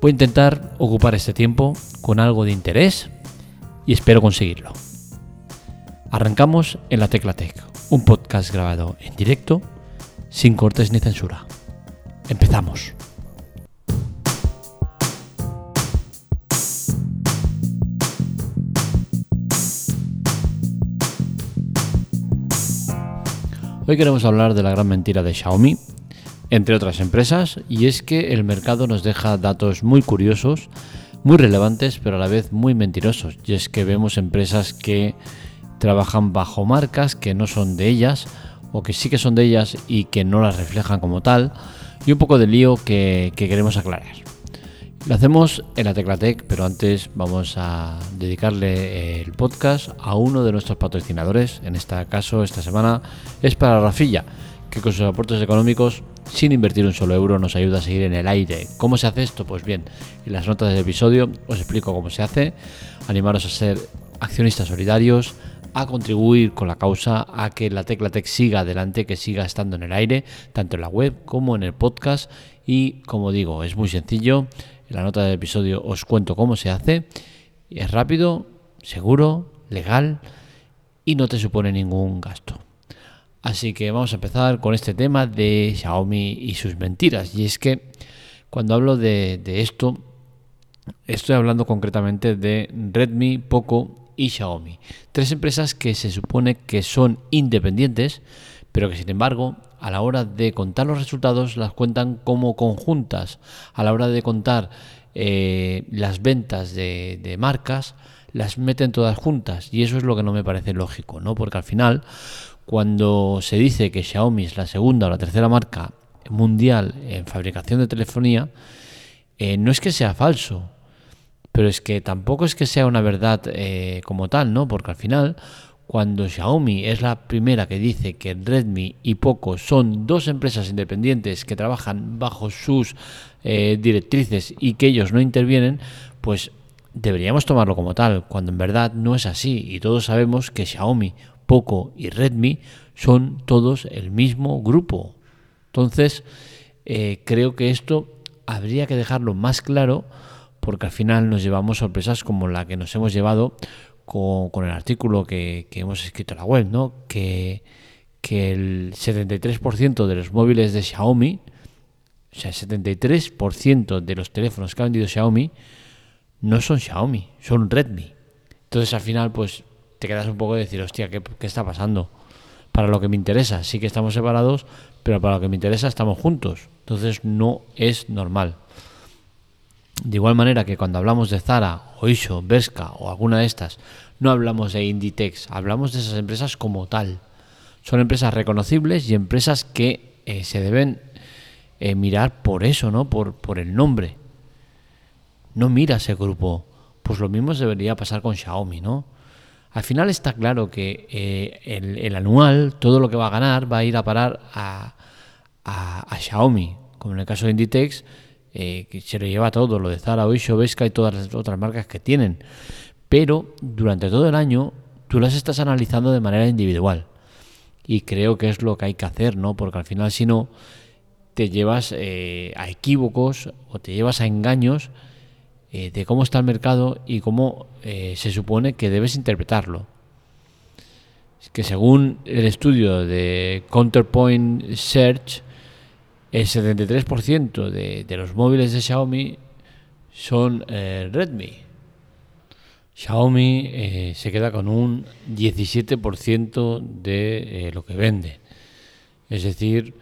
Voy a intentar ocupar este tiempo con algo de interés y espero conseguirlo. Arrancamos en la Tecla Tech, un podcast grabado en directo, sin cortes ni censura. Empezamos. Hoy queremos hablar de la gran mentira de Xiaomi, entre otras empresas, y es que el mercado nos deja datos muy curiosos, muy relevantes, pero a la vez muy mentirosos. Y es que vemos empresas que trabajan bajo marcas que no son de ellas, o que sí que son de ellas y que no las reflejan como tal, y un poco de lío que, que queremos aclarar. Lo hacemos en la Teclatec, pero antes vamos a dedicarle el podcast a uno de nuestros patrocinadores. En este caso, esta semana es para Rafilla, que con sus aportes económicos, sin invertir un solo euro, nos ayuda a seguir en el aire. ¿Cómo se hace esto? Pues bien, en las notas del episodio os explico cómo se hace. Animaros a ser accionistas solidarios, a contribuir con la causa, a que la Teclatec siga adelante, que siga estando en el aire, tanto en la web como en el podcast. Y como digo, es muy sencillo en la nota del episodio os cuento cómo se hace. Es rápido, seguro, legal y no te supone ningún gasto. Así que vamos a empezar con este tema de Xiaomi y sus mentiras. Y es que cuando hablo de, esto, estoy hablando concretamente de Redmi, Poco y Xiaomi. Tres empresas que se supone que son independientes, pero que sin embargo a la hora de contar los resultados las cuentan como conjuntas. A la hora de contar eh, las ventas de, de, marcas, las meten todas juntas. Y eso es lo que no me parece lógico, ¿no? Porque al final, cuando se dice que Xiaomi es la segunda o la tercera marca mundial en fabricación de telefonía, eh, no es que sea falso, pero es que tampoco es que sea una verdad eh, como tal, ¿no? Porque al final cuando Xiaomi es la primera que dice que Redmi y Poco son dos empresas independientes que trabajan bajo sus eh, directrices y que ellos no intervienen, pues deberíamos tomarlo como tal, cuando en verdad no es así y todos sabemos que Xiaomi, Poco y Redmi son todos el mismo grupo. Entonces, eh, creo que esto habría que dejarlo más claro porque al final nos llevamos sorpresas como la que nos hemos llevado con, el artículo que, hemos escrito en la web, ¿no? que, que el 73% de los móviles de Xiaomi, o sea, el 73% de los teléfonos que ha vendido Xiaomi no son Xiaomi, son Redmi. Entonces al final pues te quedas un poco de decir, hostia, ¿qué, ¿qué, está pasando? Para lo que me interesa, sí que estamos separados, pero para lo que me interesa estamos juntos. Entonces no es normal. De igual manera que cuando hablamos de Zara, o Isho, Berska o alguna de estas, no hablamos de Inditex, hablamos de esas empresas como tal. Son empresas reconocibles y empresas que eh, se deben eh, mirar por eso, ¿no? Por, por el nombre. No mira ese grupo. Pues lo mismo debería pasar con Xiaomi, ¿no? Al final está claro que eh, el, anual, todo lo que va a ganar, va a ir a parar a, a, a Xiaomi. Como en el caso de Inditex, eh, que se lo lleva todo, lo de Zara, Oisho, Vesca y todas las otras marcas que tienen. Pero durante todo el año tú las estás analizando de manera individual. Y creo que es lo que hay que hacer, ¿no? Porque al final si no te llevas eh, a equívocos o te llevas a engaños eh, de cómo está el mercado y cómo eh, se supone que debes interpretarlo. Que según el estudio de Counterpoint Search, el 73% de, de, los móviles de Xiaomi son eh, Redmi. Xiaomi se queda con un 17% de lo que vende. Es decir,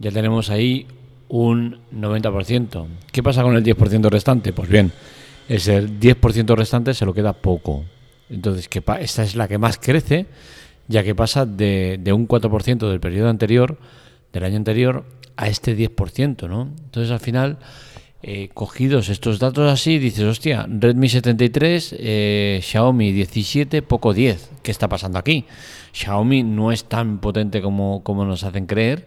ya tenemos ahí un 90%. ¿Qué pasa con el 10% restante? Pues bien, ese 10% restante se lo queda poco. Entonces, que esta es la que más crece, ya que pasa de, de un 4% del periodo anterior, del año anterior, a este 10%, ¿no? Entonces al final eh, cogidos estos datos así, dices, hostia, Redmi 73, eh, Xiaomi 17, poco 10. ¿Qué está pasando aquí? Xiaomi no es tan potente como, como nos hacen creer.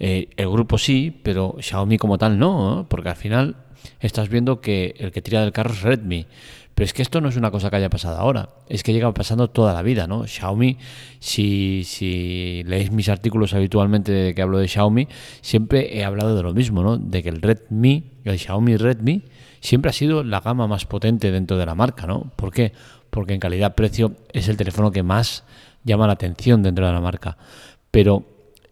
Eh, el grupo sí, pero Xiaomi como tal no, porque al final estás viendo que el que tira del carro es Redmi. Pero es que esto no es una cosa que haya pasado ahora, es que lleva pasando toda la vida, ¿no? Xiaomi, si, si leéis mis artículos habitualmente de que hablo de Xiaomi, siempre he hablado de lo mismo, ¿no? De que el Redmi, el Xiaomi Redmi, siempre ha sido la gama más potente dentro de la marca, ¿no? ¿Por qué? Porque en calidad-precio es el teléfono que más llama la atención dentro de la marca. Pero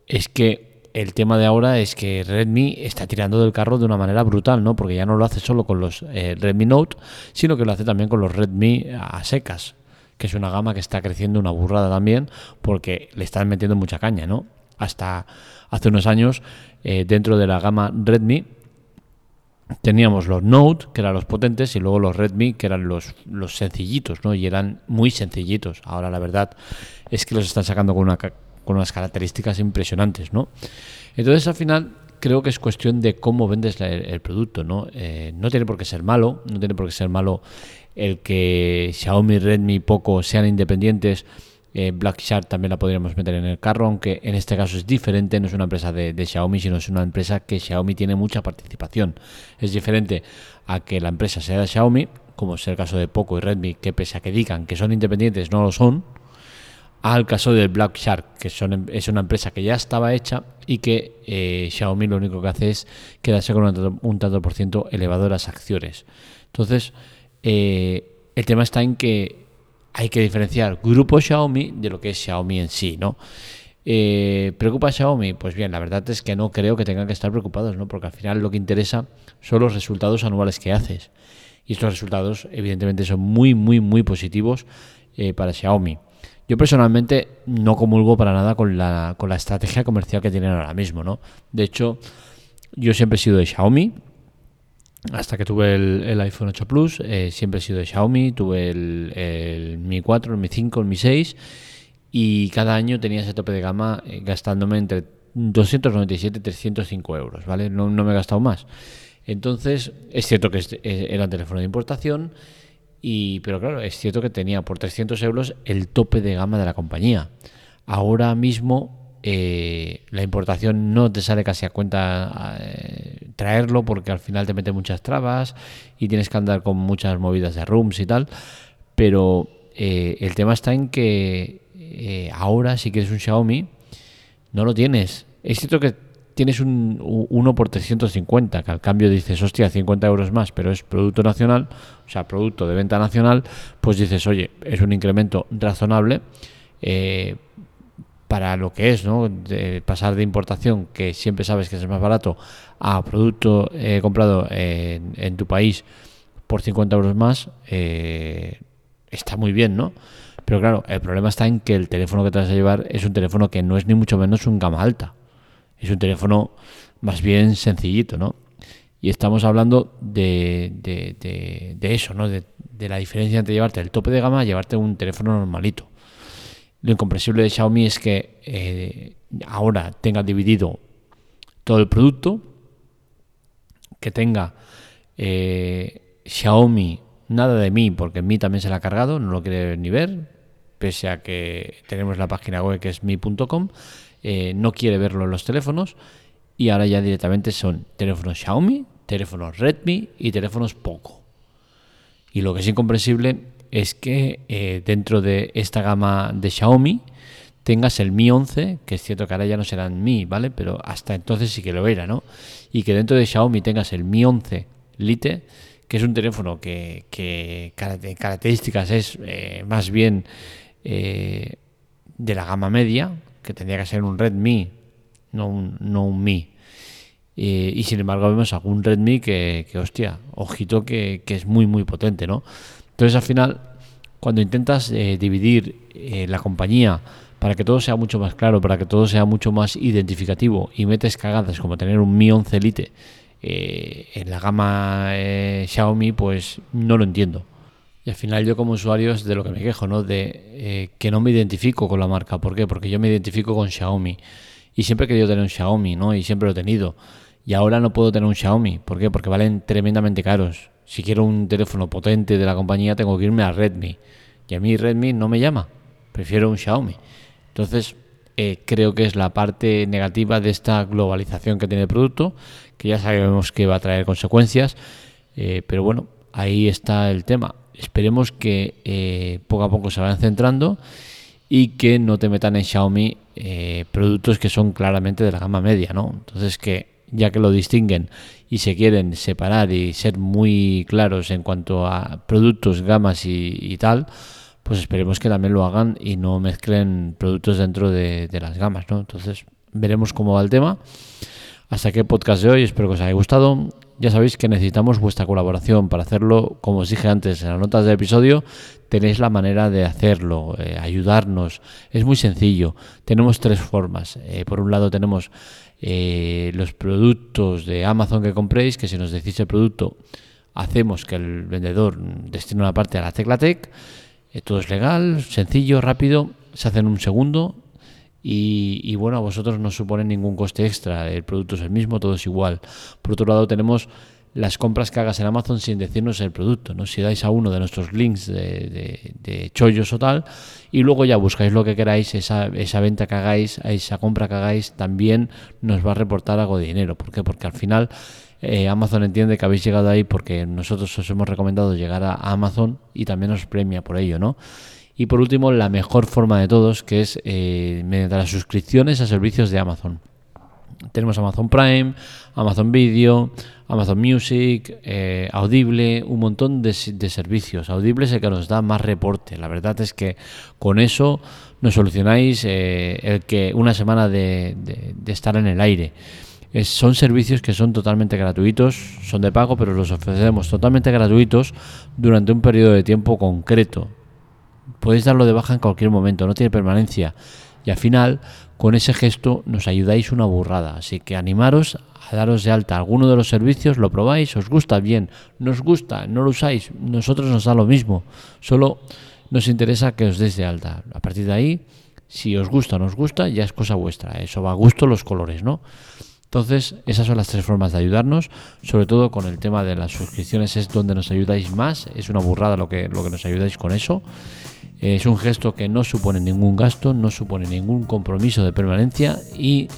es que el tema de ahora es que Redmi está tirando del carro de una manera brutal, ¿no? Porque ya no lo hace solo con los eh, Redmi Note, sino que lo hace también con los Redmi a secas, que es una gama que está creciendo una burrada también, porque le están metiendo mucha caña, ¿no? Hasta hace unos años, eh, dentro de la gama Redmi, teníamos los Note, que eran los potentes, y luego los Redmi, que eran los, los sencillitos, ¿no? Y eran muy sencillitos. Ahora la verdad es que los están sacando con una con unas características impresionantes, ¿no? Entonces al final creo que es cuestión de cómo vendes el, producto, ¿no? Eh, no tiene por qué ser malo, no tiene por qué ser malo el que Xiaomi, Redmi, Poco sean independientes. Eh, Black Shark también la podríamos meter en el carro, aunque en este caso es diferente, no es una empresa de, Xiaomi, sino es una empresa que Xiaomi tiene mucha participación. Es diferente a que la empresa sea de Xiaomi, como es el caso de Poco y Redmi, que pese a que digan que son independientes, no lo son, al caso del Black Shark, que son, es una empresa que ya estaba hecha y que eh, Xiaomi lo único que hace es quedarse con un tanto, por ciento elevado de las acciones. Entonces, eh, el tema está en que hay que diferenciar grupo Xiaomi de lo que es Xiaomi en sí, ¿no? Eh, ¿Preocupa a Xiaomi? Pues bien, la verdad es que no creo que tengan que estar preocupados, ¿no? Porque al final lo que interesa son los resultados anuales que haces. Y estos resultados, evidentemente, son muy, muy, muy positivos para Xiaomi. Yo personalmente no comulgo para nada con la, con la estrategia comercial que tienen ahora mismo, ¿no? De hecho, yo siempre he sido de Xiaomi, hasta que tuve el, iPhone 8 Plus, eh, siempre he sido de Xiaomi, tuve el, Mi 4, el Mi 5, el Mi 6 y cada año tenía ese tope de gama eh, gastándome entre 297 y 305 euros, ¿vale? No, no me he gastado más. Entonces, es cierto que era un teléfono de importación y, pero claro, es cierto que tenía por 300 euros el tope de gama de la compañía. Ahora mismo eh, la importación no te sale casi a cuenta eh, traerlo porque al final te mete muchas trabas y tienes que andar con muchas movidas de rooms y tal. Pero eh, el tema está en que ahora si quieres un Xiaomi no lo tienes. Es cierto que tienes un, uno por 350, que al cambio dices, hostia, 50 euros más, pero es producto nacional, o sea, producto de venta nacional, pues dices, oye, es un incremento razonable eh, para lo que es, ¿no? Pasar de importación, que siempre sabes que es más barato, a producto eh, comprado en, tu país por 50 euros más, eh, está muy bien, ¿no? Pero claro, el problema está en que el teléfono que te vas a llevar es un teléfono que no es ni mucho menos un gama alta. Es un teléfono más bien sencillito, ¿no? Y estamos hablando de, de, eso, ¿no? De, la diferencia entre llevarte el tope de gama y llevarte un teléfono normalito. Lo incomprensible de Xiaomi es que eh, ahora tenga dividido todo el producto, que tenga eh, Xiaomi nada de mí, porque mí también se la ha cargado, no lo quiere ni ver, pese a que tenemos la página web que es mi.com eh, no quiere verlo en los teléfonos y ahora ya directamente son teléfonos Xiaomi, teléfonos Redmi y teléfonos Poco. Y lo que es incomprensible es que eh, dentro de esta gama de Xiaomi tengas el Mi 11, que es cierto que ahora ya no serán Mi, ¿vale? Pero hasta entonces sí que lo era, ¿no? Y que dentro de Xiaomi tengas el Mi 11 Lite, que es un teléfono que, que características es eh, más bien de la gama media, que tendría que ser un Redmi, no un, no un Mi. Y, sin embargo vemos algún Redmi que, que hostia, ojito que, es muy, muy potente, ¿no? Entonces al final, cuando intentas eh, dividir eh, la compañía para que todo sea mucho más claro, para que todo sea mucho más identificativo y metes cagadas como tener un Mi 11 Lite eh, en la gama Xiaomi, pues no lo entiendo. Y al final yo como usuario es de lo que me quejo, ¿no? De eh, que no me identifico con la marca. ¿Por qué? Porque yo me identifico con Xiaomi. Y siempre he querido tener un Xiaomi, ¿no? Y siempre lo he tenido. Y ahora no puedo tener un Xiaomi. ¿Por qué? Porque valen tremendamente caros. Si quiero un teléfono potente de la compañía, tengo que irme a Redmi. Y a mí Redmi no me llama. Prefiero un Xiaomi. Entonces, eh, creo que es la parte negativa de esta globalización que tiene el producto, que ya sabemos que va a traer consecuencias. Eh, pero bueno, ahí está el tema. Esperemos que eh, poco a poco se vayan centrando y que no te metan en Xiaomi productos que son claramente de la gama media, ¿no? Entonces que ya que lo distinguen y se quieren separar y ser muy claros en cuanto a productos, gamas y, tal, pues esperemos que también lo hagan y no mezclen productos dentro de, las gamas, ¿no? Entonces veremos cómo va el tema. Hasta aquí el podcast de hoy, espero que os haya gustado. Ya sabéis que necesitamos vuestra colaboración para hacerlo, como os dije antes en las notas del episodio, tenéis la manera de hacerlo, eh, ayudarnos. Es muy sencillo. Tenemos tres formas. Eh, por un lado tenemos eh, los productos de Amazon que compréis, que si nos decís el producto, hacemos que el vendedor destine una parte a la Teclatec. Eh, todo es legal, sencillo, rápido, se hace en un segundo. Y, y, bueno, a vosotros no supone ningún coste extra, el producto es el mismo, todo es igual. Por otro lado, tenemos las compras que hagas en Amazon sin decirnos el producto. ¿no? Si dais a uno de nuestros links de, de, chollos o tal, y luego ya buscáis lo que queráis, esa, esa venta que hagáis, esa compra que hagáis, también nos va a reportar algo de dinero. ¿Por qué? Porque al final eh, Amazon entiende que habéis llegado ahí porque nosotros os hemos recomendado llegar a Amazon y también os premia por ello, ¿no? Y por último, la mejor forma de todos, que es eh, mediante las suscripciones a servicios de Amazon. Tenemos Amazon Prime, Amazon Video, Amazon Music, eh, Audible, un montón de, servicios. Audible es el que nos da más reporte. La verdad es que con eso nos solucionáis eh, el que una semana de, estar en el aire. son servicios que son totalmente gratuitos, son de pago, pero los ofrecemos totalmente gratuitos durante un periodo de tiempo concreto. Podéis darlo de baja en cualquier momento, no tiene permanencia. Y al final, con ese gesto nos ayudáis una burrada. Así que animaros a daros de alta alguno de los servicios, lo probáis, os gusta bien, nos gusta, no lo usáis, nosotros nos da lo mismo. Solo nos interesa que os des de alta. A partir de ahí, si os gusta o no os gusta, ya es cosa vuestra. Eso va a gusto los colores, ¿no? Entonces, esas son las tres formas de ayudarnos, sobre todo con el tema de las suscripciones es donde nos ayudáis más, es una burrada lo que, lo que nos ayudáis con eso. Es un gesto que no supone ningún gasto, no supone ningún compromiso de permanencia y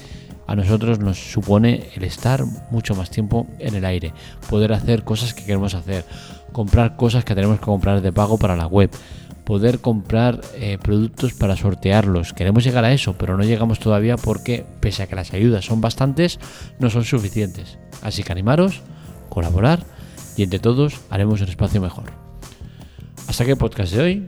a nosotros nos supone el estar mucho más tiempo en el aire, poder hacer cosas que queremos hacer, comprar cosas que tenemos que comprar de pago para la web, poder comprar eh, productos para sortearlos. Queremos llegar a eso, pero no llegamos todavía porque, pese a que las ayudas son bastantes, no son suficientes. Así que animaros, colaborar y entre todos haremos un espacio mejor. Hasta aquí el podcast de hoy.